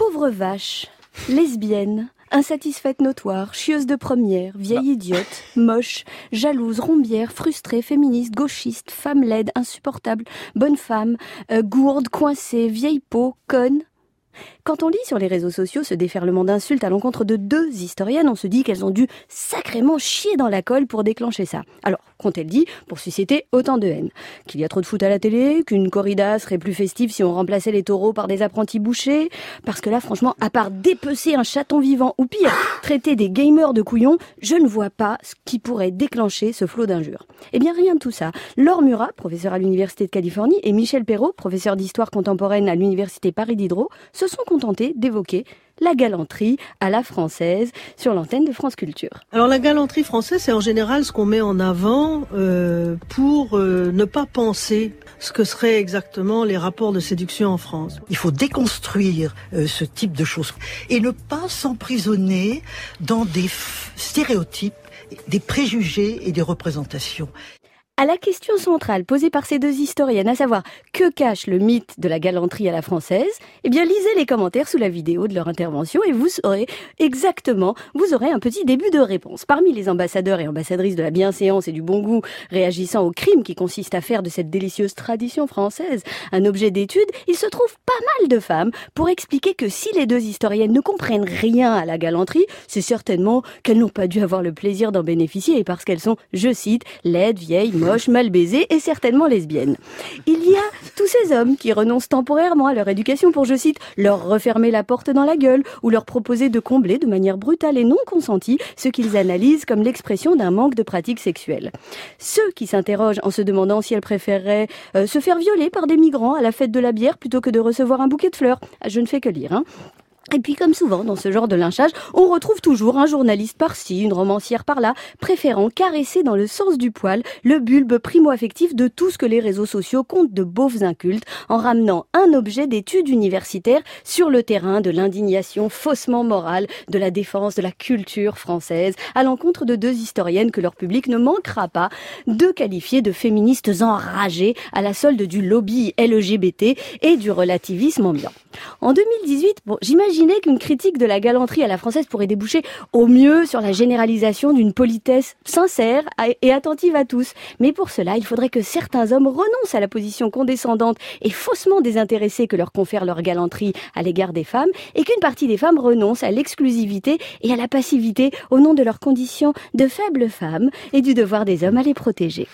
Pauvre vache, lesbienne, insatisfaite notoire, chieuse de première, vieille idiote, moche, jalouse, rombière, frustrée, féministe, gauchiste, femme laide, insupportable, bonne femme, euh, gourde, coincée, vieille peau, conne. Quand on lit sur les réseaux sociaux ce déferlement d'insultes à l'encontre de deux historiennes, on se dit qu'elles ont dû sacrément chier dans la colle pour déclencher ça. Alors, qu'ont-elles dit pour susciter autant de haine? Qu'il y a trop de foot à la télé Qu'une corrida serait plus festive si on remplaçait les taureaux par des apprentis bouchers? Parce que là, franchement, à part dépecer un chaton vivant ou pire, traiter des gamers de couillons, je ne vois pas ce qui pourrait déclencher ce flot d'injures. Eh bien, rien de tout ça. Laure Murat, professeur à l'Université de Californie, et Michel Perrault, professeur d'histoire contemporaine à l'Université Paris Diderot, se sont contentés d'évoquer la galanterie à la française sur l'antenne de France Culture. Alors la galanterie française, c'est en général ce qu'on met en avant euh, pour euh, ne pas penser ce que seraient exactement les rapports de séduction en France. Il faut déconstruire euh, ce type de choses et ne pas s'emprisonner dans des stéréotypes, des préjugés et des représentations à la question centrale posée par ces deux historiennes, à savoir que cache le mythe de la galanterie à la française, eh bien lisez les commentaires sous la vidéo de leur intervention et vous saurez exactement, vous aurez un petit début de réponse. Parmi les ambassadeurs et ambassadrices de la bienséance et du bon goût réagissant au crime qui consiste à faire de cette délicieuse tradition française un objet d'étude, il se trouve pas mal de femmes pour expliquer que si les deux historiennes ne comprennent rien à la galanterie, c'est certainement qu'elles n'ont pas dû avoir le plaisir d'en bénéficier et parce qu'elles sont, je cite, laides, vieilles, mal baisée et certainement lesbienne. Il y a tous ces hommes qui renoncent temporairement à leur éducation pour, je cite, leur refermer la porte dans la gueule ou leur proposer de combler de manière brutale et non consentie ce qu'ils analysent comme l'expression d'un manque de pratique sexuelle. Ceux qui s'interrogent en se demandant si elles préféreraient euh, se faire violer par des migrants à la fête de la bière plutôt que de recevoir un bouquet de fleurs. Je ne fais que lire. Hein. Et puis, comme souvent dans ce genre de lynchage, on retrouve toujours un journaliste par-ci, une romancière par-là, préférant caresser dans le sens du poil le bulbe primo-affectif de tout ce que les réseaux sociaux comptent de beaufs incultes, en ramenant un objet d'étude universitaire sur le terrain de l'indignation faussement morale, de la défense de la culture française, à l'encontre de deux historiennes que leur public ne manquera pas de qualifier de féministes enragées à la solde du lobby LGBT et du relativisme ambiant. En 2018, bon, j'imagine qu'une critique de la galanterie à la française pourrait déboucher au mieux sur la généralisation d'une politesse sincère et attentive à tous. Mais pour cela, il faudrait que certains hommes renoncent à la position condescendante et faussement désintéressée que leur confère leur galanterie à l'égard des femmes et qu'une partie des femmes renonce à l'exclusivité et à la passivité au nom de leur condition de faibles femmes et du devoir des hommes à les protéger.